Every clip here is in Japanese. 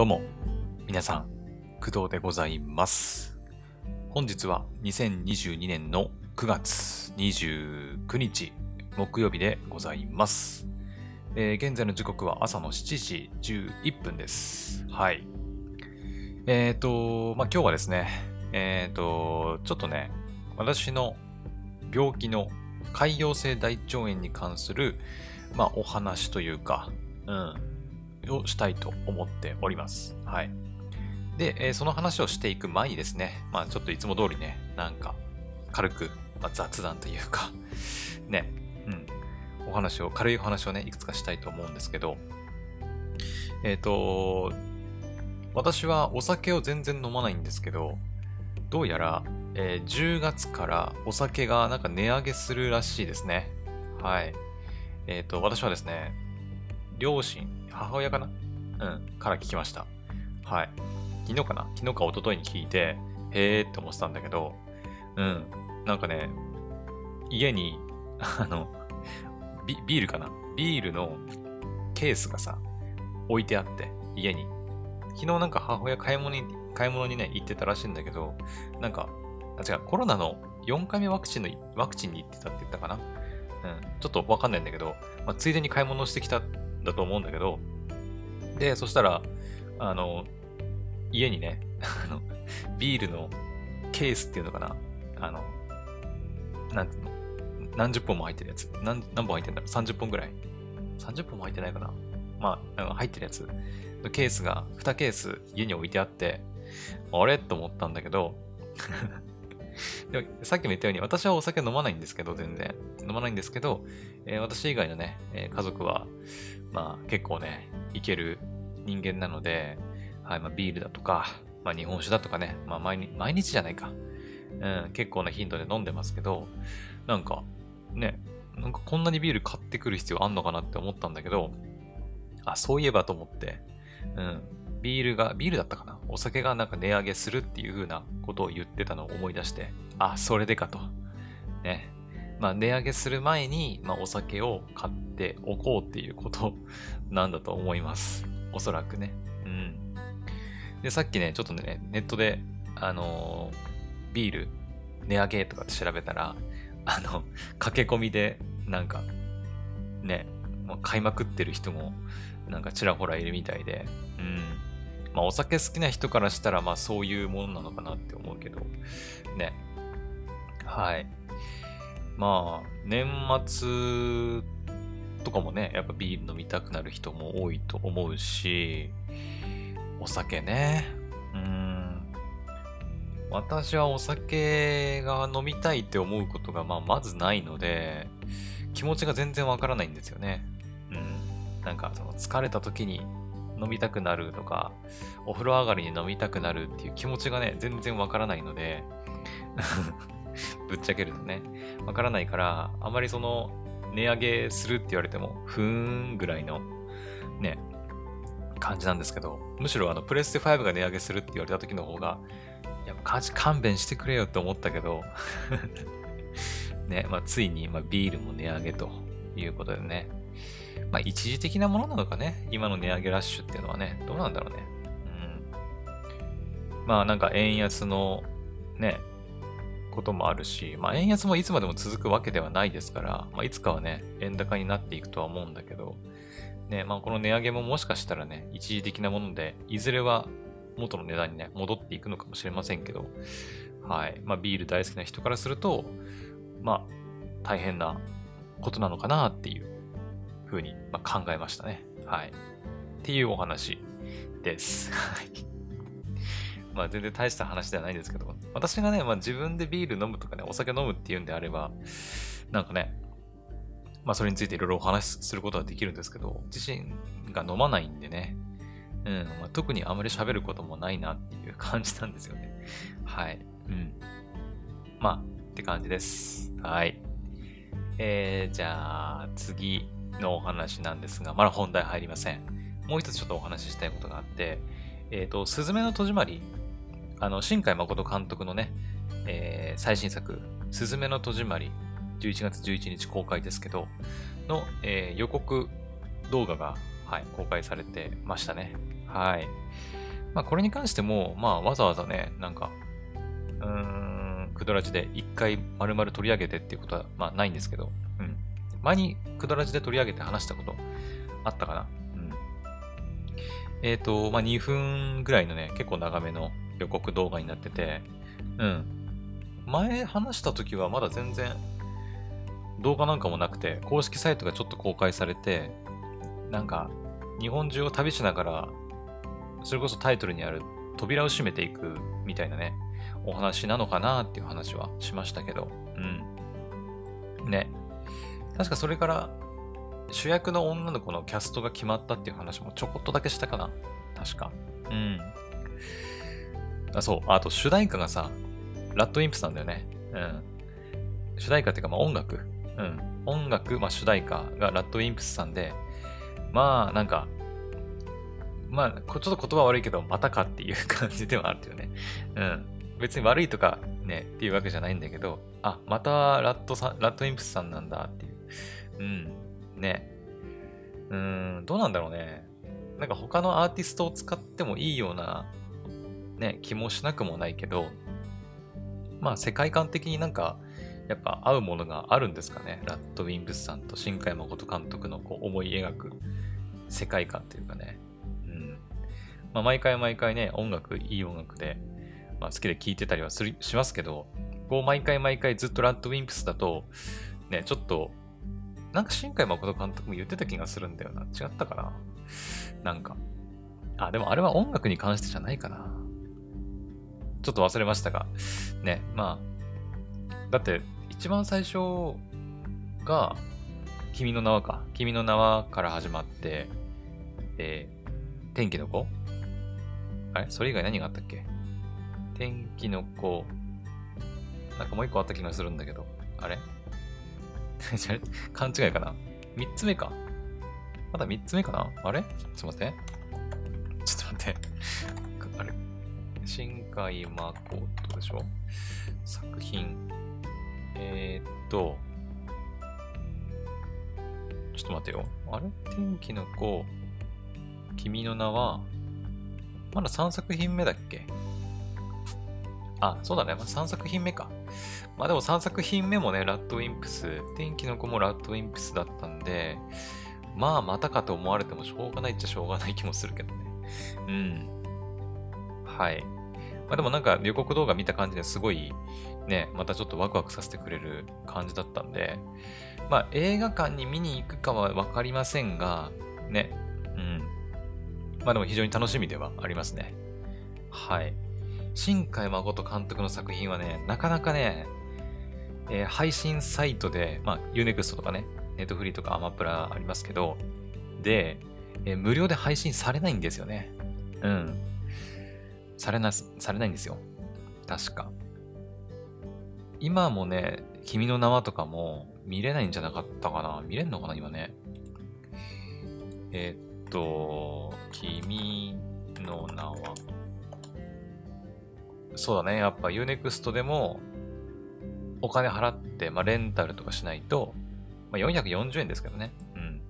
どうも、皆さん、工藤でございます。本日は2022年の9月29日、木曜日でございます。えー現在の時刻は朝の7時11分です。はい。えっ、と、まあ、今日はですね、えっ、と、ちょっとね、私の病気の潰瘍性大腸炎に関する、まあ、お話というか、うん、をしたいと思っております。はい。で、えーその話をしていく前にですね、まあちょっといつも通りね、なんか軽く、まあ、雑談というか、ね、うん、お話を、軽いお話をね、いくつかしたいと思うんですけど、えっ、と、私はお酒を全然飲まないんですけど、どうやら、えー10月からお酒がなんか値上げするらしいですね。はい。えっ、と、私はですね、両親、母親かな？うん、から聞きました。はい。昨日かな？昨日か一昨日に聞いて、へーって思ってたんだけど、うん、なんかね、家に、あの、ビビールかな？ビールのケースがさ、置いてあって、家に。昨日なんか母親買い物に、買い物にね、行ってたらしいんだけど、なんか、あ、違う、コロナの4回目ワクチンの、ワクチンに行ってたって言ったかな？うん、ちょっとわかんないんだけど、まあ、ついでに買い物してきたんだと思うんだけど、で、そしたら、あの、家にね、あの、ビールのケースっていうのかなあの、なんていうの？何十本も入ってるやつ。何何本入ってんだろう ?30 本ぐらい ?30 本も入ってないかなまあ、入ってるやつ。のケースが、2ケース家に置いてあって、あれ？と思ったんだけど、でもさっきも言ったように、私はお酒飲まないんですけど、全然。飲まないんですけど、えー私以外のね、えー家族は、まあ結構ね、いける人間なので、はい、まあビールだとか、まあ日本酒だとかね、まあ毎日、毎日じゃないか。うん、結構な頻度で飲んでますけど、なんか、ね、なんかこんなにビール買ってくる必要あんのかなって思ったんだけど、あ、そういえばと思って、うん、ビールが、ビールだったかな？お酒がなんか値上げするっていう風なことを言ってたのを思い出して、あ、それでかと。ね。まあ値上げする前に、まあお酒を買っておこうっていうこと なんだと思います。おそらくね。うん。で、さっきね、ちょっとね、ネットで、あのービール値上げとかって調べたら、あの、駆け込みで、なんか、ね、もう買いまくってる人も、なんかちらほらいるみたいで、うん。まあお酒好きな人からしたら、まあそういうものなのかなって思うけど、ね。はい。まあ、年末とかもね、やっぱビール飲みたくなる人も多いと思うし、お酒ね。うん。私はお酒が飲みたいって思うことが、まあ、まずないので、気持ちが全然わからないんですよね。うん。なんか、その疲れた時に飲みたくなるとか、お風呂上がりに飲みたくなるっていう気持ちがね、全然わからないので、ぶっちゃけるとね、わからないから、あまりその、値上げするって言われても、ふーんぐらいの、ね、感じなんですけど、むしろあの、プレステ5が値上げするって言われた時の方が、やっぱ感じ勘弁してくれよって思ったけど、ね、まあ、ついに、まあ、ビールも値上げということでね、まあ、一時的なものなのかね、今の値上げラッシュっていうのはね、どうなんだろうね。うん。まあ、なんか円安のね、こともあるし、まあ、円安もいつまでも続くわけではないですから、まあ、いつかはね、円高になっていくとは思うんだけど、ね、まあ、この値上げももしかしたらね、一時的なもので、いずれは元の値段にね、戻っていくのかもしれませんけど、はい。まあ、ビール大好きな人からすると、まあ、大変なことなのかなっていうふうに、ま、考えましたね。はい。っていうお話です。はい。まあ、全然大した話ではないんですけど、私がね、まあ、自分でビール飲むとかね、お酒飲むっていうんであれば、なんかね、まあ、それについていろいろお話しすることはできるんですけど、自身が飲まないんでね、うん、まあ、特にあまり喋ることもないなっていう感じなんですよね。はい。うん。まあ、って感じです。はい。えー、じゃあ、次のお話なんですが、まだ本題入りません。もう一つちょっとお話ししたいことがあって、えっ、と、すずめの戸締まり、あの、新海誠監督のね、えー最新作、すずめの戸締まり、11月11日公開ですけど、の、えー予告動画が、はい、公開されてましたね。はい。まあ、これに関しても、まあ、わざわざね、なんか、うーん、クドラジで一回丸々取り上げてっていうことは、まあ、ないんですけど、うん。前にクドラジで取り上げて話したことあったかな？うん。えっ、ー、と、まあ、2分ぐらいのね、結構長めの予告動画になってて、うん。前話した時はまだ全然動画なんかもなくて、公式サイトがちょっと公開されて、なんか、日本中を旅しながら、それこそタイトルにある扉を閉めていくみたいなね、お話なのかなっていう話はしましたけど、うん。ね。確かそれから主役の女の子のキャストが決まったっていう話もちょこっとだけしたかな確か。うん。あ、そう。あと主題歌がさ、ラッドインプスなんだよね。うん。主題歌っていうか、まあ音楽。うん。音楽、まあ主題歌がラッドインプスさんで、まあなんか、まあ、ちょっと言葉悪いけど、またかっていう感じではあるよね。うん。別に悪いとかね、っていうわけじゃないんだけど、あ、またラットさんラットインプスさんなんだっていう。うん。ね。うーん、どうなんだろうね。なんか他のアーティストを使ってもいいような、ね、気もしなくもないけど、まあ世界観的になんか、やっぱ合うものがあるんですかね。ラッドウィンブスさんと新海誠監督のこう思い描く世界観というかね。うん。まあ毎回毎回ね、音楽、いい音楽で、まあ好きで聴いてたりはするしますけど、こう毎回毎回ずっとラッドウィンプスだと、ね、ちょっとなんか新海誠監督も言ってた気がするんだよな。違ったかななんか。あ、でもあれは音楽に関してじゃないかな。ちょっと忘れましたが。ね、まあ。だって、一番最初が、君の名はか。君の名はから始まって、えー、天気の子あれ？それ以外何があったっけ？天気の子。なんかもう一個あった気がするんだけど。あれ？勘違いかな？三つ目かまだ三つ目かな？あれ？ちょっと待って。ちょっと待って。新海誠でしょ？作品。えー、っと。ちょっと待ってよ。あれ？天気の子、君の名は、まだ3作品目だっけ？あ、そうだね。まあ、3作品目か。まあでも3作品目もね、ラッドウィンプス、天気の子もラッドウィンプスだったんで、まあまたかと思われてもしょうがないっちゃしょうがない気もするけどね。うん。はい。まあでもなんか予告動画見た感じですごいね、またちょっとワクワクさせてくれる感じだったんで、まあ映画館に見に行くかはわかりませんが、ね、うん。まあでも非常に楽しみではありますね。はい。新海誠監督の作品はね、なかなかね、えー、配信サイトで、まあ、Unext とかね、ネットフリーとかアマプラありますけど、で、えー、無料で配信されないんですよね。うん。されな、されないんですよ。確か。今もね、君の名はとかも見れないんじゃなかったかな見れんのかな今ね。えー、っと、君の名は。そうだね。やっぱ Unext でもお金払って、まあ、レンタルとかしないと、まあ、440円ですけどね。うん。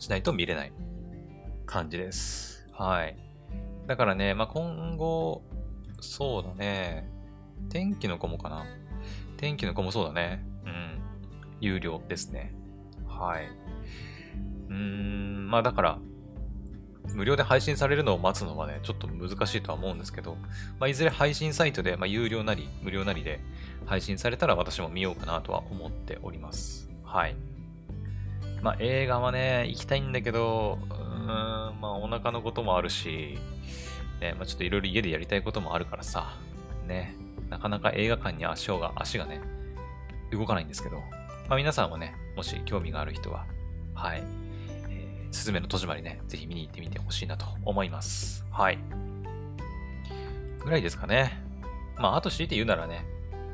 しないと見れない感じです。はい。だからね、まあ、今後、そうだね。天気の子もかな。天気の子もそうだね。うん。有料ですね。はい。うーん、まあだから、無料で配信されるのを待つのはね、ちょっと難しいとは思うんですけど、まあ、いずれ配信サイトで、まあ、有料なり、無料なりで配信されたら私も見ようかなとは思っております。はい。まあ、映画はね、行きたいんだけど、まあ、お腹のこともあるし、ね、まあ、ちょっといろいろ家でやりたいこともあるからさ、ね、なかなか映画館に足が、足がね、動かないんですけど、まあ、皆さんはね、もし興味がある人は、はい、すずめの戸締まりね、ぜひ見に行ってみてほしいなと思います。はい。ぐらいですかね。まあ、あと強いて言うならね、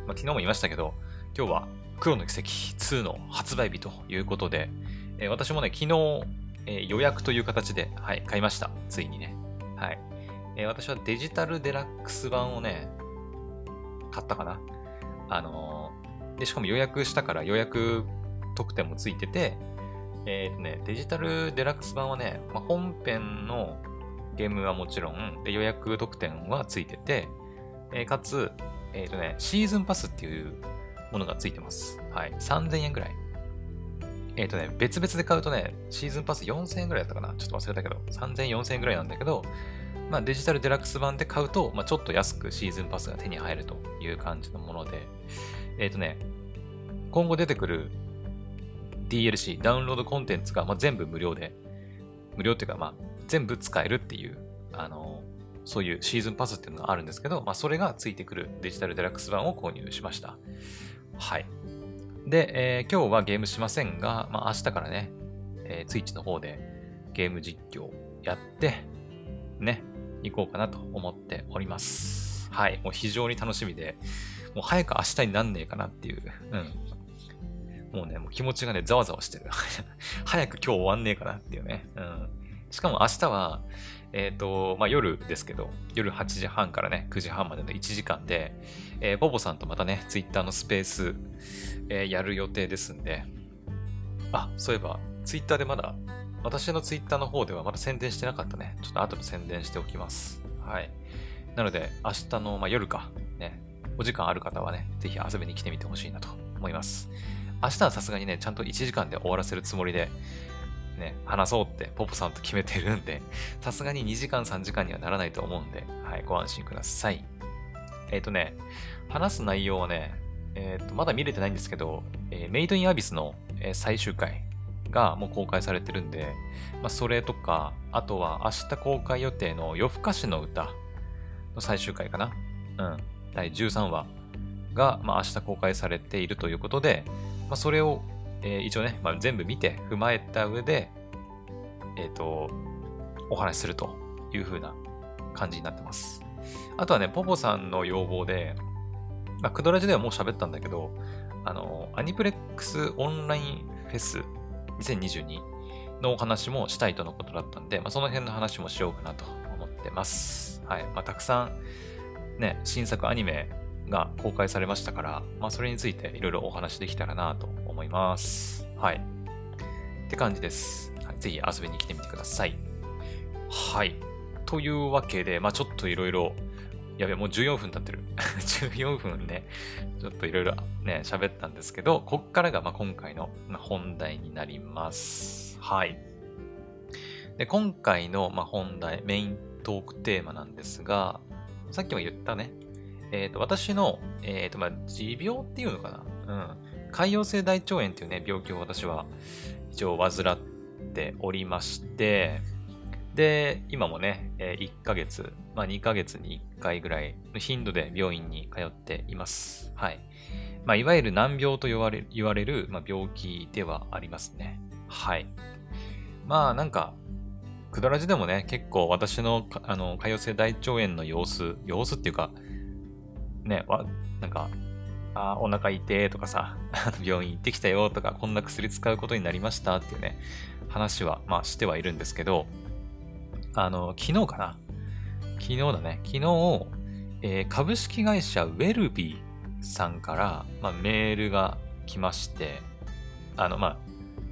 まあ、昨日も言いましたけど、今日は黒の奇跡2の発売日ということで、えー、私もね、昨日、えー、予約という形で、はい、買いました。ついにね。はい。えー、私はデジタルデラックス版をね、買ったかな。あので、しかも予約したから予約特典もついてて、えっ、とね、デジタルデラックス版はね、まあ、本編のゲームはもちろん、で予約特典はついてて、えかつ、えっ、とね、シーズンパスっていうものがついてます。はい。3000円ぐらい。えっ、とね、別々で買うとね、シーズンパス4000円ぐらいだったかなちょっと忘れたけど、3000、4000円ぐらいなんだけど、まあデジタルデラックス版で買うと、まあちょっと安くシーズンパスが手に入るという感じのもので、えっ、とね、今後出てくる DLC、ダウンロードコンテンツが、まあ、全部無料で、無料っていうか、まあ、全部使えるっていう、あの、そういうシーズンパスっていうのがあるんですけど、まあ、それがついてくるデジタルデラックス版を購入しました。はい。で、えー今日はゲームしませんが、まあ、明日からね、えー、ツイッチの方でゲーム実況やって、ね、行こうかなと思っております。はい。もう非常に楽しみで、もう早く明日になんねえかなっていう、うん。もうね、もう気持ちがね、ざわざわしてる。早く今日終わんねえかなっていうね。うん。しかも明日は、えっ、と、まあ、夜ですけど、夜8時半からね、9時半までの1時間で、えーポポさんとまたね、ツイッターのスペース、えーやる予定ですんで、あ、そういえば、ツイッターでまだ、私のツイッターの方ではまだ宣伝してなかったね。ちょっと後で宣伝しておきます。はい。なので、明日の、まあ、夜か、ね、お時間ある方はね、ぜひ遊びに来てみてほしいなと思います。明日はさすがにね、ちゃんと1時間で終わらせるつもりで、ね、話そうってポポさんと決めてるんで、さすがに2時間3時間にはならないと思うんで、はい、ご安心ください。えっ、とね、話す内容はね、えっ、と、まだ見れてないんですけど、えーメイドインアビスの、え最終回がもう公開されてるんで、まあ、それとか、あとは明日公開予定の夜更かしの歌の最終回かな。うん。第13話が、まあ、明日公開されているということで、まあ、それを、えー一応ね、まあ、全部見て踏まえた上で、えっ、と、お話しするという風な感じになってます。あとはね、ポポさんの要望で、まあ、クドラジではもう喋ったんだけど、あの、アニプレックスオンラインフェス2022のお話もしたいとのことだったんで、まあ、その辺の話もしようかなと思ってます。はい。まあ、たくさん、ね、新作アニメが公開されましたから、まあ、それについていろいろお話できたらなと思います。はい。って感じです。はい、ぜひ遊びに来てみてください。はい。というわけで、まあ、ちょっといろいろ、やべ、もう14分経ってる。14分ね、ちょっといろいろね、喋ったんですけど、こっからがまあ今回のまあ本題になります。はい。で、今回のまあ本題、メイントークテーマなんですが、さっきも言ったね、えっ、と、私の、えっ、と、まあ、持病っていうのかなうん。潰瘍性大腸炎っていうね、病気を私は一応患っておりまして、で、今もね、えー1ヶ月、まあ2ヶ月に1回ぐらいの頻度で病院に通っています。はい。まあ、いわゆる難病と言われる、言われる、まあ、病気ではありますね。はい。まあ、なんか、くだらじでもね、結構私の、あの、潰瘍性大腸炎の様子、様子っていうか、ね、わ、なんか、あお腹痛いとかさ、病院行ってきたよとか、こんな薬使うことになりましたっていうね、話は、まあしてはいるんですけど、あの、昨日かな？昨日だね。昨日、えー株式会社ウェルビーさんから、まあ、メールが来まして、あの、まあ、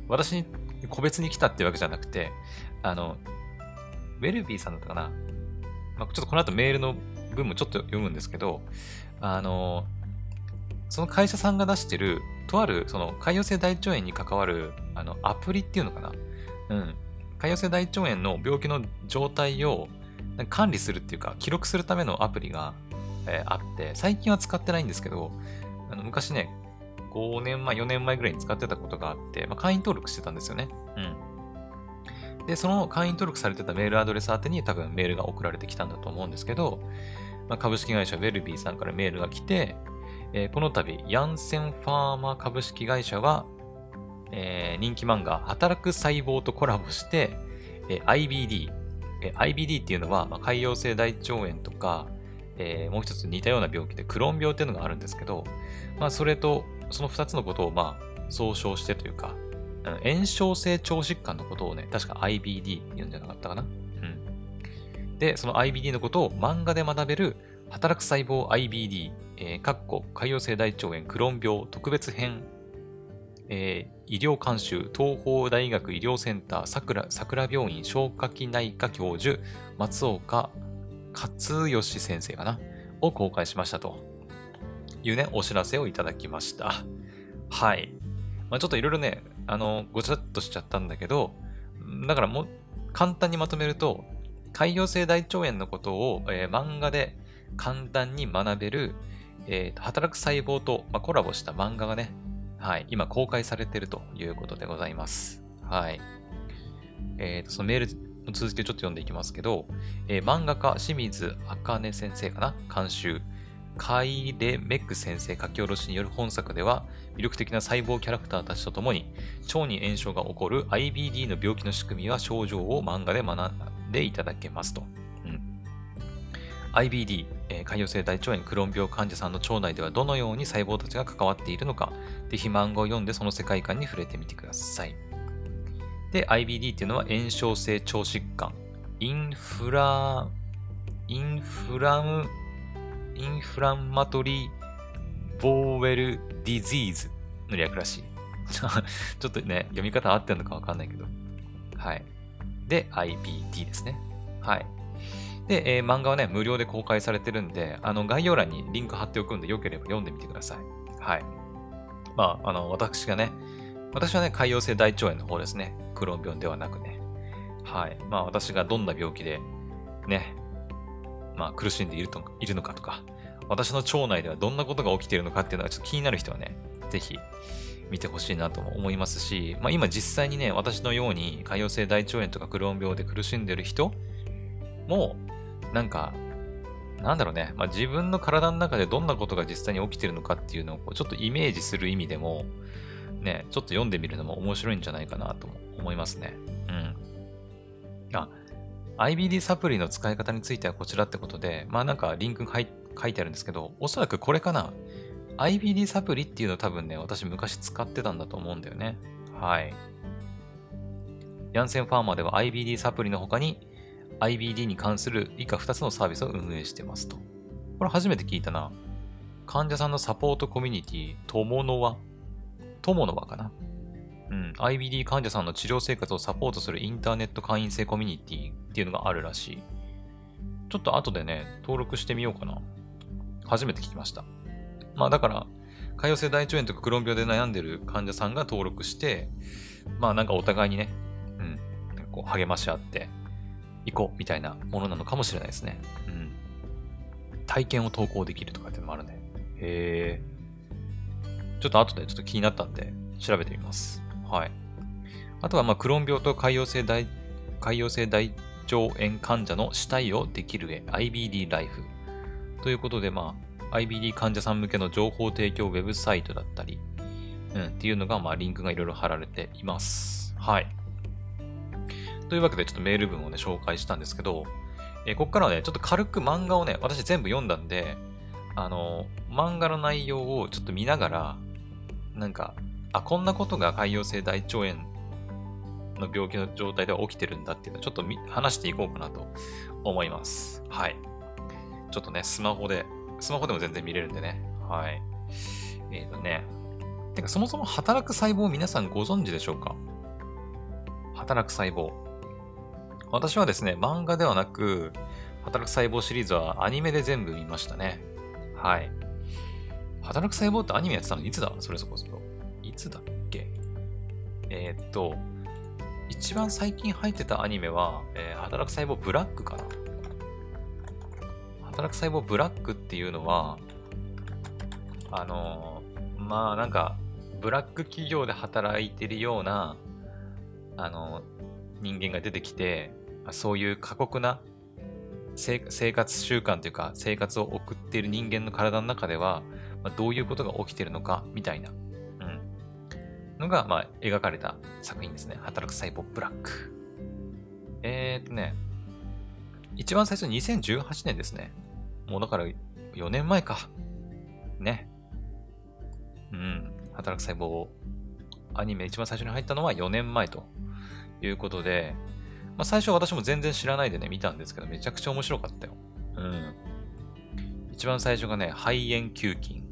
私に個別に来たってわけじゃなくて、あの、ウェルビーさんだったかな？まあ、ちょっとこの後メールの文もちょっと読むんですけど、あの、その会社さんが出してる、とある、その、潰瘍性大腸炎に関わる、あの、アプリっていうのかなうん。潰瘍性大腸炎の病気の状態を管理するっていうか、記録するためのアプリが、えーあって、最近は使ってないんですけど、あの昔ね、5年前、4年前ぐらいに使ってたことがあって、まあ、会員登録してたんですよね。うん。で、その会員登録されてたメールアドレス宛てに多分メールが送られてきたんだと思うんですけど、まあ、株式会社ウェルビーさんからメールが来て、えーこの度、ヤンセンファーマ株式会社は、えー人気漫画、働く細胞とコラボして、えー IBD、えー IBD っていうのは、まあ、潰瘍性大腸炎とか、えもう一つ似たような病気でクローン病っていうのがあるんですけど、まあ、それと、その二つのことを、まあ、総称してというか、炎症性腸疾患のことをね、確か IBD って言うんじゃなかったかな？うん。で、その IBD のことを漫画で学べる、働く細胞 IBD、えー、かっこ潰瘍性大腸炎クローン病特別編えー、医療監修、東邦大学医療センター、桜桜病院消化器内科教授、松岡勝義先生かなを公開しましたというね、お知らせをいただきました。はい。まあ、ちょっといろいろね、あの、ごちゃっとしちゃったんだけど、だからもう、簡単にまとめると、潰瘍性大腸炎のことを、えー、漫画で簡単に学べる、えー、働く細胞と、まあ、コラボした漫画がね、はい、今公開されているということでございます。はい。え、ー、と、そのメールの続きをちょっと読んでいきますけど、えー、漫画家清水茜先生かな？監修。カイレ・メック先生書き下ろしによる本作では、魅力的な細胞キャラクターたちとともに、腸に炎症が起こる IBD の病気の仕組みや症状を漫画で学んでいただけますと。IBD、えー、潰瘍性大腸炎クローン病患者さんの腸内ではどのように細胞たちが関わっているのか、ぜひ漫画を読んでその世界観に触れてみてください。で、IBD っていうのは炎症性腸疾患。インフラ、インフラム、インフラマトリーボーウェルディジーズの略らしい。ちょっとね、読み方合ってるのかわかんないけど。はい。で、IBD ですね。はい。で、えー、漫画はね、無料で公開されてるんで、あの、概要欄にリンク貼っておくんで、よければ読んでみてください。はい。まあ、あの、私がね、私はね、潰瘍性大腸炎の方ですね。クローン病ではなくね。はい。まあ、私がどんな病気で、ね、まあ、苦しんでいるといるのかとか、私の腸内ではどんなことが起きているのかっていうのがちょっと気になる人はね、ぜひ見てほしいなと思いますし、まあ、今実際にね、私のように潰瘍性大腸炎とかクローン病で苦しんでる人も、なんか、なんだろうね、まあ、自分の体の中でどんなことが実際に起きてるのかっていうのをちょっとイメージする意味でも、ね、ちょっと読んでみるのも面白いんじゃないかなと思いますね。うん。あ、IBD サプリの使い方についてはこちらってことで、まあなんかリンクが書いてあるんですけど、おそらくこれかな。IBD サプリっていうの多分ね、私昔使ってたんだと思うんだよね。はい。ヤンセンファーマーでは IBD サプリの他に IBD に関する以下2つのサービスを運営してますと。これ初めて聞いたな。患者さんのサポートコミュニティ、トモノワ友の輪かな。うん、IBD 患者さんの治療生活をサポートするインターネット会員制コミュニティっていうのがあるらしい。ちょっと後でね、登録してみようかな。初めて聞きました。まあだから、潰瘍性大腸炎とかクローン病で悩んでる患者さんが登録して、まあなんかお互いにね、うん、こう励まし合っていこうみたいなものなのかもしれないですね。うん。体験を投稿できるとかってのもあるね。へえ。ちょっと後でちょっと気になったんで、調べてみます。はい。あとは、まあ、クローン病と潰瘍性大、潰瘍性大腸炎患者の死体をできるへ IBD ライフ。ということで、まあ、IBD 患者さん向けの情報提供ウェブサイトだったり、うん、っていうのが、まあ、リンクがいろいろ貼られています。はい。というわけで、ちょっとメール文をね、紹介したんですけど、えー、ここからはね、ちょっと軽く漫画をね、私全部読んだんで、あの、漫画の内容をちょっと見ながら、なんか、あ、こんなことが潰瘍性大腸炎の病気の状態では起きてるんだっていうのをちょっと話していこうかなと思います。はい。ちょっとね、スマホで、スマホでも全然見れるんでね。はい。えっ、ー、とね。てか、そもそも働く細胞皆さんご存知でしょうか？働く細胞。私はですね、漫画ではなく、働く細胞シリーズはアニメで全部見ましたね。はい。働く細胞ってアニメやってたのいつだ？それそこそこ。いつだっけ？えー、っと、一番最近入ってたアニメは、えー、働く細胞ブラックかな。働く細胞ブラックっていうのは、あのー、まあなんか、ブラック企業で働いてるような、あのー、人間が出てきて、そういう過酷な生活習慣というか生活を送っている人間の体の中では、ま、どういうことが起きているのかみたいな、うん、のが、まあ、描かれた作品ですね。働く細胞ブラック。えー、っとね、一番最初2018年ですね。もうだから4年前か。ね。うん。働く細胞アニメ一番最初に入ったのは4年前ということで、まあ、最初私も全然知らないでね、見たんですけど、めちゃくちゃ面白かったよ。うん。一番最初がね、肺炎球菌。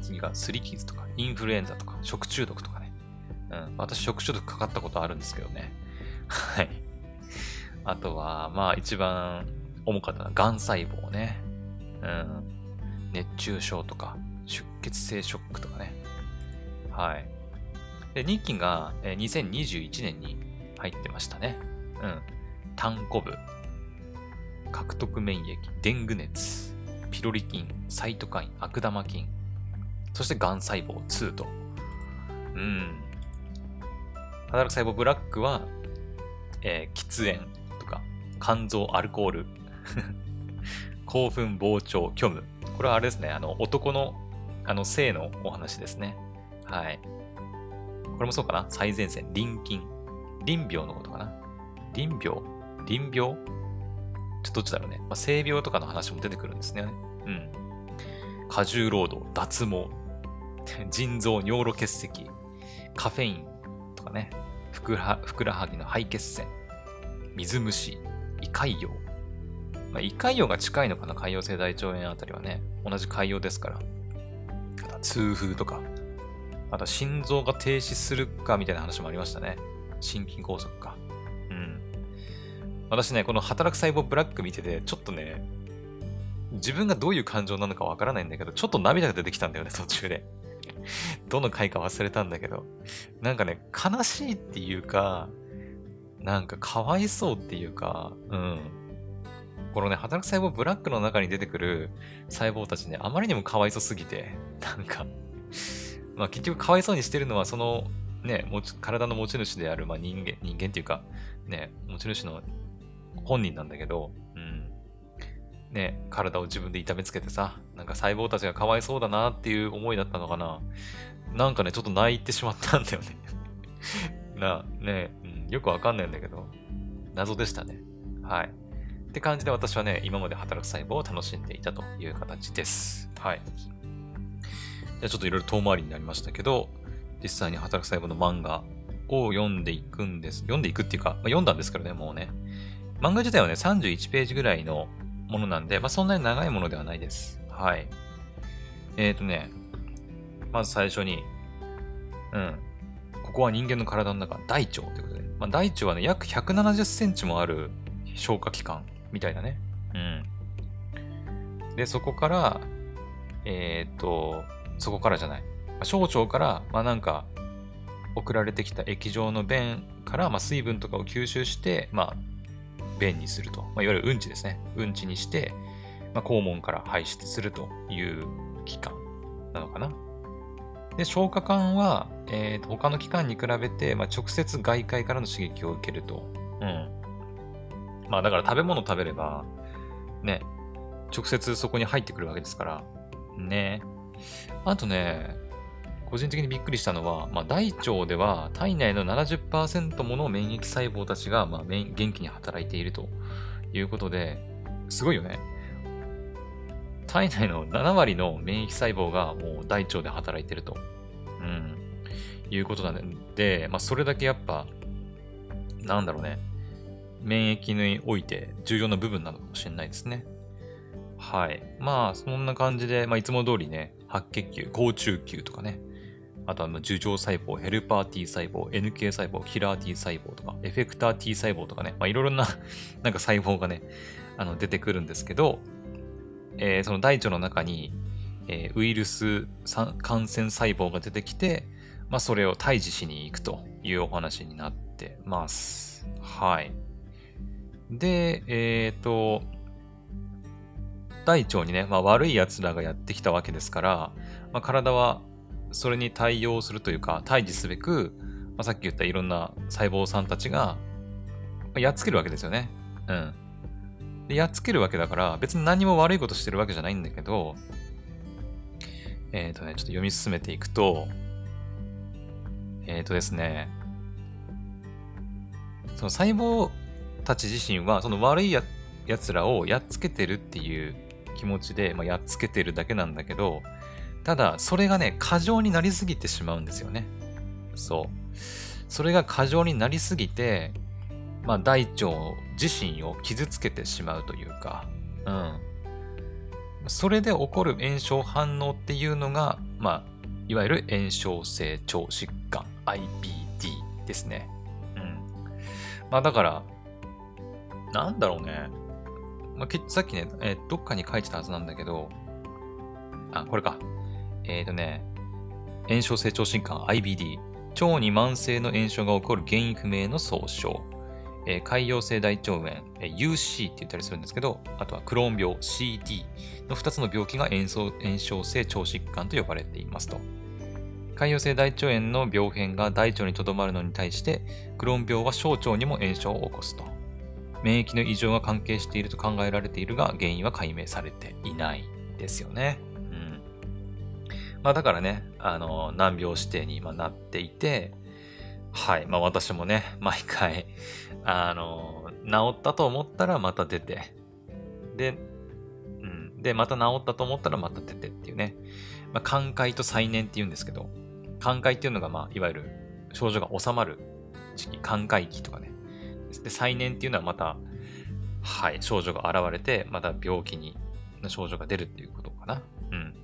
次がすり傷とか、インフルエンザとか、食中毒とかね。うん。私、食中毒かかったことあるんですけどね。はい。あとは、まあ、一番重かったのは、癌細胞ね。うん。熱中症とか、出血性ショックとかね。はい。で、日記が2021年に入ってましたね。うん。炭コブ、獲得免疫、デング熱、ピロリ菌、サイトカイン、悪玉菌、そして癌細胞2と。うん。働く細胞ブラックは、えー、喫煙とか、肝臓アルコール、興奮、膨張、虚無。これはあれですね、あの、男の、あの、性のお話ですね。はい。これもそうかな最前線、臨筋。臨病のことかな？臨病臨病ちょっとどっちだろうね。まあ、性病とかの話も出てくるんですね。うん。過重労働、脱毛、腎臓、尿路結石、カフェインとかね。ふくらふくらはぎの肺血栓、水虫、胃潰瘍。まあ、胃潰瘍が近いのかな？潰瘍性大腸炎あたりはね。同じ潰瘍ですから。痛風とか、あと心臓が停止するかみたいな話もありましたね。心筋梗塞か。うん。私ね、この働く細胞ブラック見てて、ちょっとね、自分がどういう感情なのかわからないんだけど、ちょっと涙が出てきたんだよね、途中で。どの回か忘れたんだけど。なんかね、悲しいっていうか、なんかかわいそうっていうか、うん。このね、働く細胞ブラックの中に出てくる細胞たちね、あまりにもかわいそうすぎて、なんかまあ結局かわいそうにしてるのは、その、ね、持ち体の持ち主である、まあ人間、人間っていうか、ね、持ち主の本人なんだけど、うん。ね、体を自分で痛めつけてさ、なんか細胞たちがかわいそうだなっていう思いだったのかな。なんかね、ちょっと泣いてしまったんだよね な、ね、うん、よくわかんないんだけど、謎でしたね。はい。って感じで私はね、今まで働く細胞を楽しんでいたという形です。はい。じゃちょっといろいろ遠回りになりましたけど、実際に働く細胞の漫画を読んでいくんです。読んでいくっていうか、まあ、読んだんですけどね、もうね。漫画自体はね、31ページぐらいのものなんで、まあ、そんなに長いものではないです。はい。えっ、ー、とね、まず最初に、うん。ここは人間の体の中、大腸ということで、まあ、大腸はね、約170センチもある消化器官みたいだね。うん。で、そこから、えっ、ー、と、そこからじゃない。小腸から、まあなんか、送られてきた液状の便から、まあ、水分とかを吸収して、まあ、便にすると。まあ、いわゆるうんちですね。うんちにして、まあ、肛門から排出するという器官なのかな。で、消化管は、えーと、他の器官に比べて、まあ、直接外界からの刺激を受けると。うん。まあ、だから食べ物食べれば、ね、直接そこに入ってくるわけですから、ね。あとね、個人的にびっくりしたのは、まあ、大腸では体内の70%もの免疫細胞たちが、まあ、元気に働いているということで、すごいよね。体内の7割の免疫細胞がもう大腸で働いていると、うん、いうことなんで、まあ、それだけやっぱ、なんだろうね、免疫において重要な部分なのかもしれないですね。はい。まあ、そんな感じで、まあ、いつも通りね、白血球、高中球とかね、あとは樹状細胞、ヘルパー T 細胞、NK 細胞、キラー T 細胞とか、エフェクター T 細胞とかね、まあ、いろいろな なんか細胞がね、あの出てくるんですけど、えー、その大腸の中に、えー、ウイルス感染細胞が出てきて、まあ、それを退治しに行くというお話になってます。はい。で、えっ、ー、と、大腸にね、まあ、悪い奴らがやってきたわけですから、まあ、体はそれに対応するというか、対峙すべく、まあ、さっき言ったいろんな細胞さんたちが、やっつけるわけですよね。うん。で、やっつけるわけだから、別に何も悪いことしてるわけじゃないんだけど、えっ、ー、とね、ちょっと読み進めていくと、えっ、ー、とですね、その細胞たち自身は、その悪いやつらをやっつけてるっていう気持ちで、まあ、やっつけてるだけなんだけど、ただ、それがね、過剰になりすぎてしまうんですよね。そう。それが過剰になりすぎて、まあ、大腸自身を傷つけてしまうというか、うん。それで起こる炎症反応っていうのが、まあ、いわゆる炎症性腸疾患 IBD ですね。うん。まあだから、なんだろうね。まあ、さっきね、え、どっかに書いてたはずなんだけど、あ、これか。えっ、ー、とね、炎症性腸疾患 IBD。腸に慢性の炎症が起こる原因不明の総称。えー、潰瘍性大腸炎、えー、UC って言ったりするんですけど、あとはクローン病 CD の2つの病気が炎症炎症性腸疾患と呼ばれていますと。潰瘍性大腸炎の病変が大腸にとどまるのに対して、クローン病は小腸にも炎症を起こすと。免疫の異常が関係していると考えられているが、原因は解明されていないですよね。まあだからね、あの、難病指定に今なっていて、はい。まあ私もね、毎回、あの、治ったと思ったらまた出て、で、うん。で、また治ったと思ったらまた出てっていうね。まあ、寛解と再燃って言うんですけど、寛解っていうのが、まあ、いわゆる症状が収まる時期、寛解期とかね。で、再燃っていうのはまた、はい、症状が現れて、また病気に、症状が出るっていうことかな。うん。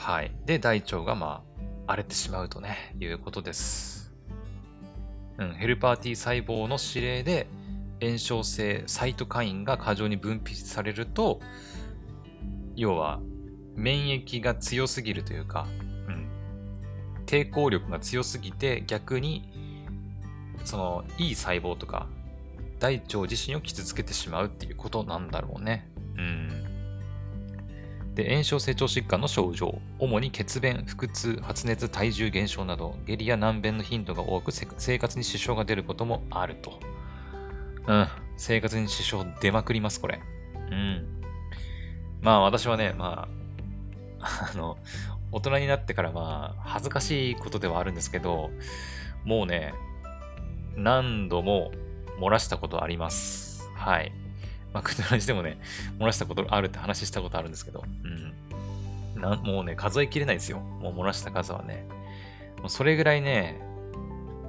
はい。で、大腸が、まあ、荒れてしまうとね、いうことです。うん、ヘルパー T 細胞の指令で炎症性サイトカインが過剰に分泌されると、要は免疫が強すぎるというか、うん、抵抗力が強すぎて逆にそのいい細胞とか大腸自身を傷つけてしまうっていうことなんだろうね。うん。で、炎症成長疾患の症状、主に血便、腹痛、発熱、体重減少など、下痢や難便の頻度が多く、生活に支障が出ることもあると。うん、生活に支障出まくります、これ。うん。まあ私はね、まあ、あの、大人になってからまあ、恥ずかしいことではあるんですけど、もうね、何度も漏らしたことあります。はい。まあ、くだらじでもね、漏らしたことあるって話したことあるんですけど、うん。なもうね、数えきれないですよ。もう漏らした数はね。もうそれぐらいね、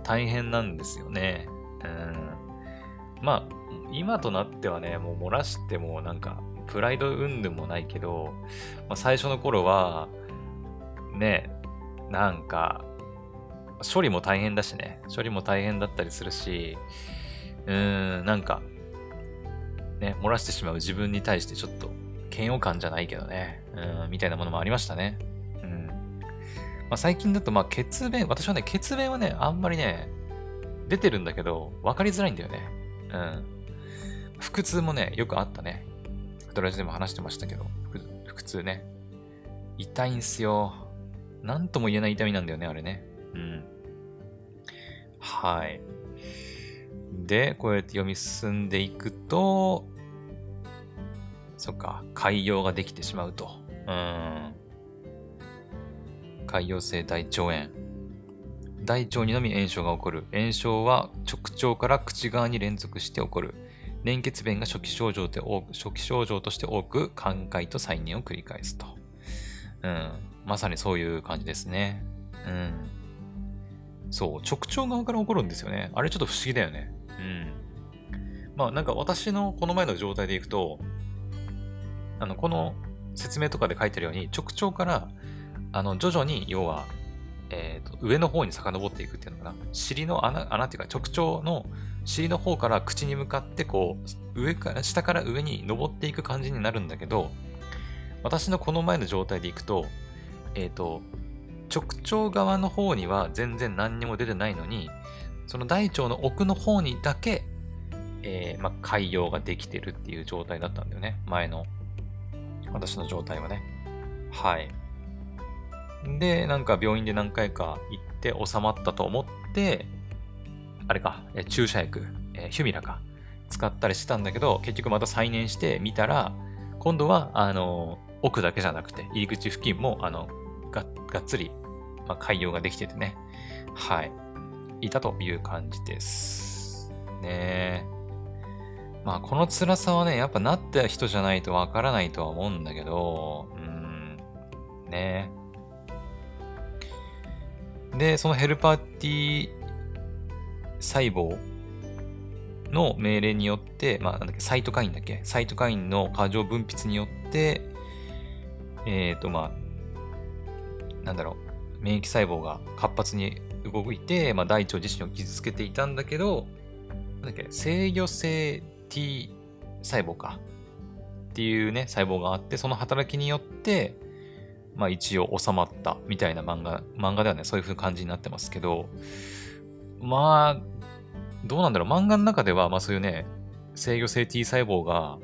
大変なんですよね。うん。まあ、今となってはね、もう漏らしてもなんか、プライド云々もないけど、まあ、最初の頃は、ね、なんか、処理も大変だしね、処理も大変だったりするし、うーん、なんか、ね、漏らしてしまう自分に対してちょっと嫌悪感じゃないけどね、うん、みたいなものもありましたね。うん。まあ、最近だと、まあ、血便、私はね、血便はね、あんまりね、出てるんだけど、分かりづらいんだよね。うん。腹痛もね、よくあったね。ドラジでも話してましたけど、腹痛ね。痛いんすよ。なんとも言えない痛みなんだよね、あれね。うん。はい。で、こうやって読み進んでいくと、そっか、海洋ができてしまうと。うん。海洋性大腸炎。大腸にのみ炎症が起こる。炎症は直腸から口側に連続して起こる。粘血便が初期症状で多く、初期症状として多く、寛解と再燃を繰り返すと。うん。まさにそういう感じですね。うん。そう、直腸側から起こるんですよね。あれちょっと不思議だよね。うん。まあなんか私のこの前の状態でいくと、あの、この説明とかで書いてるように、直腸から、あの、徐々に、要は、えっ、ー、と、上の方に遡っていくっていうのかな。尻の穴、穴っていうか、直腸の尻の方から口に向かって、こう、上から、下から上に登っていく感じになるんだけど、私のこの前の状態でいくと、えっ、ー、と、直腸側の方には全然何にも出てないのに、その大腸の奥の方にだけ、えー、まあ、海洋ができてるっていう状態だったんだよね。前の私の状態はね。はい。で、なんか病院で何回か行って収まったと思って、あれか、え注射薬、えヒュミラか、使ったりしてたんだけど、結局また再燃してみたら、今度は、あの、奥だけじゃなくて、入り口付近も、あの、ががっつり、まあ、海洋ができててね。はい。いたという感じです。ねえ。まあ、この辛さはね、やっぱなった人じゃないとわからないとは思うんだけど、うん、ね。で、そのヘルパー T 細胞の命令によって、まあ、なんだっけ、サイトカインだっけサイトカインの過剰分泌によって、えっ、ー、と、まあ、なんだろう、免疫細胞が活発に動いて、まあ、大腸自身を傷つけていたんだけど、なんだっけ、制御性 T 細胞か。っていうね、細胞があって、その働きによって、まあ一応収まったみたいな漫画、漫画ではね、そういう風な感じになってますけど、まあ、どうなんだろう、漫画の中では、まあそういうね、制御性 T 細胞が、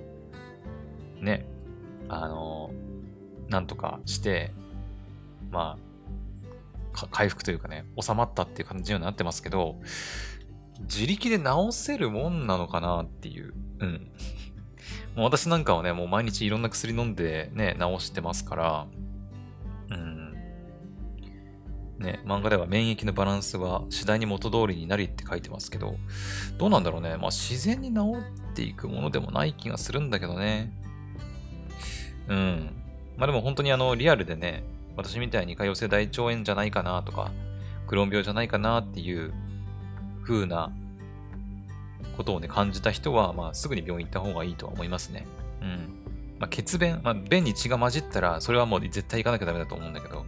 ね、あの、なんとかして、まあ、回復というかね、収まったっていう感じにはなってますけど、自力で治せるもんなのかなっていう。うん。もう私なんかはね、もう毎日いろんな薬飲んでね、治してますから、うん。ね、漫画では免疫のバランスは次第に元通りになりって書いてますけど、どうなんだろうね。まあ自然に治っていくものでもない気がするんだけどね。うん。まあでも本当にあの、リアルでね、私みたいに潰瘍性大腸炎じゃないかなとか、クローン病じゃないかなっていう風なことをね、感じた人は、まあ、すぐに病院行った方がいいとは思いますね。うん。まあ、血便、まあ、便に血が混じったら、それはもう絶対行かなきゃダメだと思うんだけど、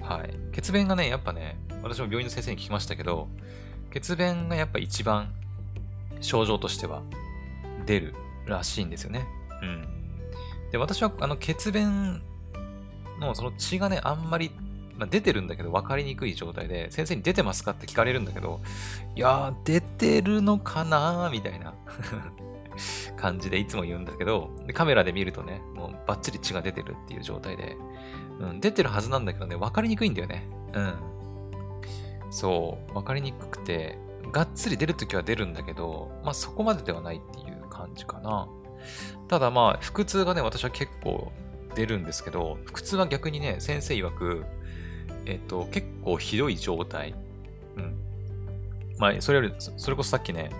はい。血便がね、やっぱね、私も病院の先生に聞きましたけど、血便がやっぱ一番症状としては出るらしいんですよね。うん。で、私はあの血便のその血がね、あんまりまあ、出てるんだけど分かりにくい状態で、先生に出てますかって聞かれるんだけど、いやー、出てるのかなーみたいな 感じでいつも言うんだけどで、カメラで見るとね、もうバッチリ血が出てるっていう状態で、うん、出てるはずなんだけどね、分かりにくいんだよね。うん。そう、分かりにくくて、がっつり出るときは出るんだけど、まあそこまでではないっていう感じかな。ただまあ、腹痛がね、私は結構出るんですけど、腹痛は逆にね、先生曰く、えっと、結構ひどい状態。うん。まあ、それより、それこそさっきね、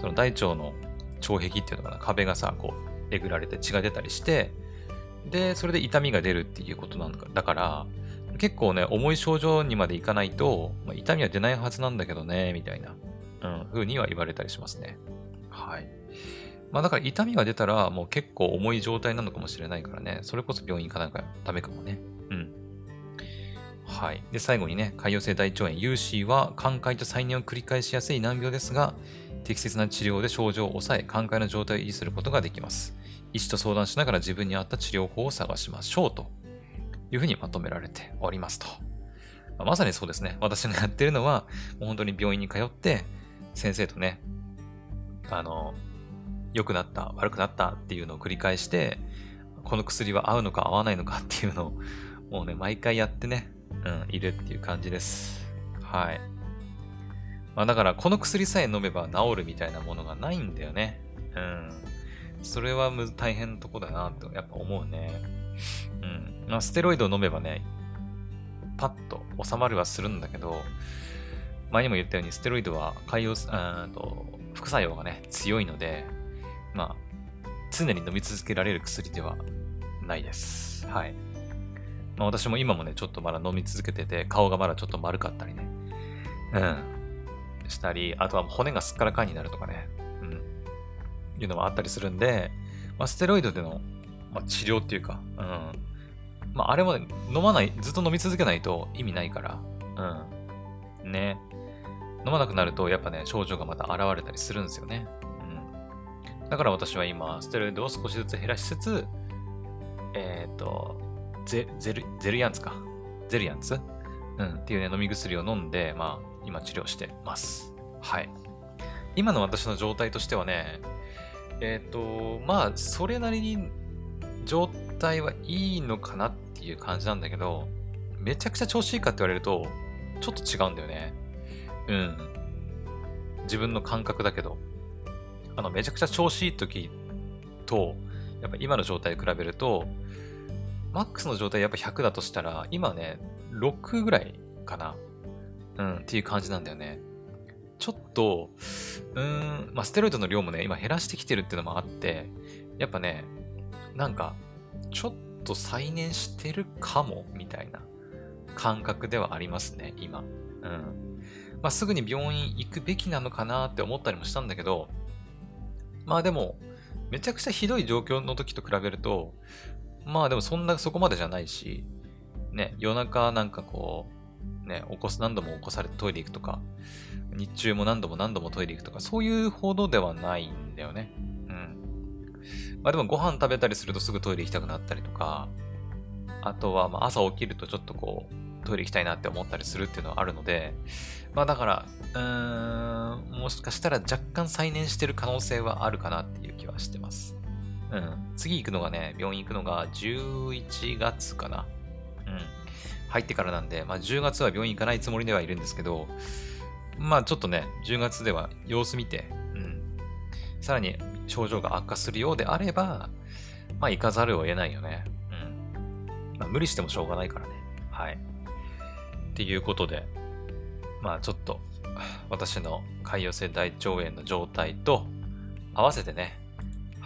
その大腸の腸壁っていうのかな、壁がさ、こう、えぐられて血が出たりして、で、それで痛みが出るっていうことなんだだから、結構ね、重い症状にまでいかないと、まあ、痛みは出ないはずなんだけどね、みたいな、うん、風には言われたりしますね。はい。まあだから痛みが出たらもう結構重い状態なのかもしれないからね、それこそ病院行かなきゃダメかもね。はい。で、最後にね、潰瘍性大腸炎、UC は、寛解と再燃を繰り返しやすい難病ですが、適切な治療で症状を抑え、寛解の状態を維持することができます。医師と相談しながら自分に合った治療法を探しましょうというふうにまとめられておりますと。まあ、まさにそうですね。私がやってるのは、もう本当に病院に通って、先生とね、あの、良くなった、悪くなったっていうのを繰り返して、この薬は合うのか合わないのかっていうのを、もうね、毎回やってね、うん、いるっていう感じです。はい。まあだから、この薬さえ飲めば治るみたいなものがないんだよね。うん。それは大変なとこだなとやっぱ思うね。うん。まあ、ステロイドを飲めばね、パッと収まるはするんだけど、前にも言ったように、ステロイドは海洋、うんと副作用がね、強いので、まあ、常に飲み続けられる薬ではないです。はい。まあ、私も今もね、ちょっとまだ飲み続けてて、顔がまだちょっと丸かったりね。うん。したり、あとは骨がすっからかんになるとかね。うん。いうのもあったりするんで、まあ、ステロイドでの、まあ、治療っていうか、うん。まあ、あれもね、飲まない、ずっと飲み続けないと意味ないから。うん。ね。飲まなくなると、やっぱね、症状がまた現れたりするんですよね。うん。だから私は今、ステロイドを少しずつ減らしつつ、えっ、ー、と、ゼゼルゼルヤンツか。ゼルヤンツ？うん、っていうね、飲み薬を飲んで、まあ、今治療してます。はい。今の私の状態としてはね、えっ、ー、と、まあ、それなりに状態はいいのかなっていう感じなんだけど、めちゃくちゃ調子いいかって言われると、ちょっと違うんだよね。うん。自分の感覚だけど、あの、めちゃくちゃ調子いい時と、やっぱ今の状態比べると、マックスの状態やっぱ100だとしたら、今ね、6ぐらいかな。うん、っていう感じなんだよね。ちょっと、うーん、まあ、ステロイドの量もね、今減らしてきてるっていうのもあって、やっぱね、なんか、ちょっと再燃してるかも、みたいな感覚ではありますね、今。うん。まあ、すぐに病院行くべきなのかなって思ったりもしたんだけど、まあでも、めちゃくちゃひどい状況の時と比べると、まあでもそんなそこまでじゃないし、ね、夜中なんかこう、ね、起こす、何度も起こされてトイレ行くとか、日中も何度も何度もトイレ行くとか、そういうほどではないんだよね。うん。まあでもご飯食べたりするとすぐトイレ行きたくなったりとか、あとはま朝起きるとちょっとこう、トイレ行きたいなって思ったりするっていうのはあるので、まあだから、うーん、もしかしたら若干再燃してる可能性はあるかなっていう気はしてます。うん。次行くのがね、病院行くのが11月かな。うん。入ってからなんで、まあ10月は病院行かないつもりではいるんですけど、まあちょっとね、10月では様子見て、うん。さらに症状が悪化するようであれば、まあ行かざるを得ないよね。うん。まあ無理してもしょうがないからね。はい。っていうことで、まあちょっと、私の潰瘍性大腸炎の状態と合わせてね、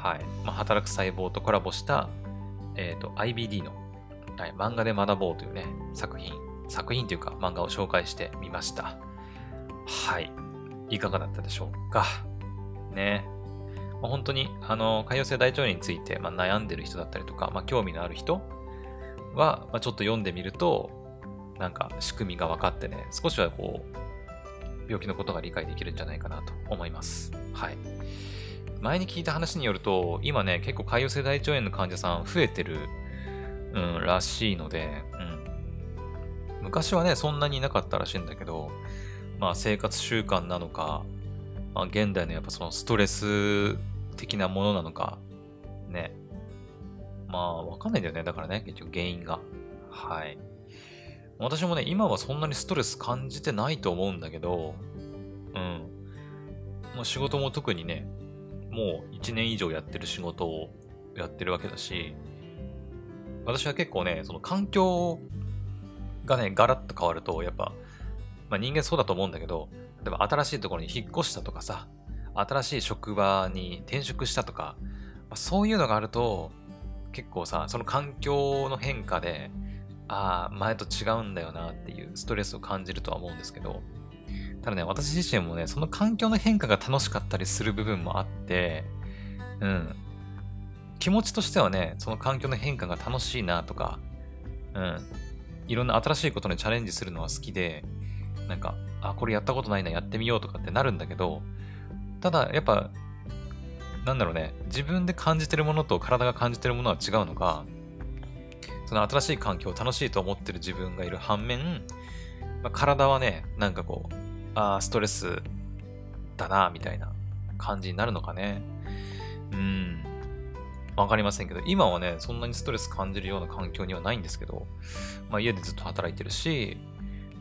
はい。まあ、働く細胞とコラボした、え、ー、と、IBD の、はい、漫画で学ぼうというね、作品、作品というか漫画を紹介してみました。はい。いかがだったでしょうか？ね。まあ、本当に、あの、潰瘍性大腸炎について、まあ、悩んでる人だったりとか、まあ、興味のある人は、まあ、ちょっと読んでみると、なんか仕組みが分かってね、少しはこう、病気のことが理解できるんじゃないかなと思います。はい。前に聞いた話によると、今ね、結構潰瘍性大腸炎の患者さん増えてる、うん、らしいので、うん。昔はね、そんなにいなかったらしいんだけど、まあ生活習慣なのか、まあ現代のやっぱそのストレス的なものなのか、ね。まあわかんないんだよね。だからね、結局原因が。はい。私もね、今はそんなにストレス感じてないと思うんだけど、うん。まあ、仕事も特にね、もう1年以上やってる仕事をやってるわけだし、私は結構ね、その環境がね、ガラッと変わると、やっぱ、まあ人間そうだと思うんだけど、例えば新しいところに引っ越したとかさ、新しい職場に転職したとか、まあ、そういうのがあると、結構さ、その環境の変化で、ああ、前と違うんだよなっていうストレスを感じるとは思うんですけど、ただね、私自身もね、その環境の変化が楽しかったりする部分もあって、うん。気持ちとしてはね、その環境の変化が楽しいなとか、うん。いろんな新しいことにチャレンジするのは好きで、なんか、あ、これやったことないな、やってみようとかってなるんだけど、ただ、やっぱ、なんだろうね、自分で感じてるものと体が感じてるものは違うのが、その新しい環境を楽しいと思ってる自分がいる反面、まあ、体はね、なんかこう、あストレスだな、みたいな感じになるのかね。うん。わかりませんけど、今はね、そんなにストレス感じるような環境にはないんですけど、まあ家でずっと働いてるし、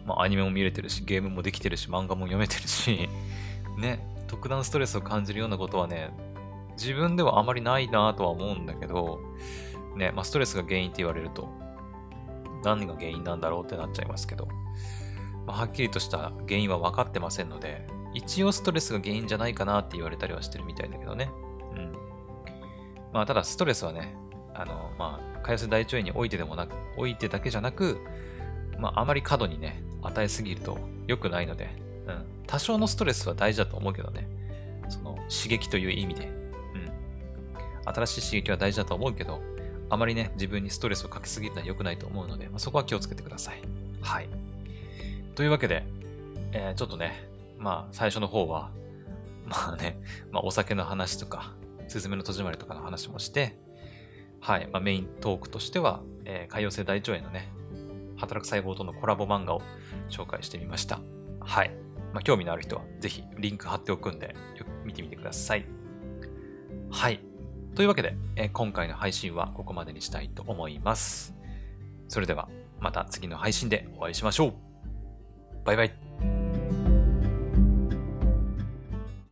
まあアニメも見れてるし、ゲームもできてるし、漫画も読めてるし、ね、特段ストレスを感じるようなことはね、自分ではあまりないなとは思うんだけど、ね、まあストレスが原因って言われると、何が原因なんだろうってなっちゃいますけど、ま、はっきりとした原因は分かってませんので、一応ストレスが原因じゃないかなって言われたりはしてるみたいだけどね。うん。まあ、ただストレスはね、あの、まあ、潰瘍性大腸炎においてでもなく、おいてだけじゃなく、まあ、あまり過度にね、与えすぎると良くないので、うん。多少のストレスは大事だと思うけどね。その、刺激という意味で。うん。新しい刺激は大事だと思うけど、あまりね、自分にストレスをかけすぎるのは良くないと思うので、まあ、そこは気をつけてください。はい。というわけで、えー、ちょっとね、まあ、最初の方は、まあね、まあ、お酒の話とか、すずめの戸締まりとかの話もして、はい、まあ、メイントークとしては、えー、潰瘍性大腸炎のね、働く細胞とのコラボ漫画を紹介してみました。はい。まあ、興味のある人は、ぜひリンク貼っておくんで、よく見てみてください。はい。というわけで、えー、今回の配信はここまでにしたいと思います。それでは、また次の配信でお会いしましょう。バイバイ。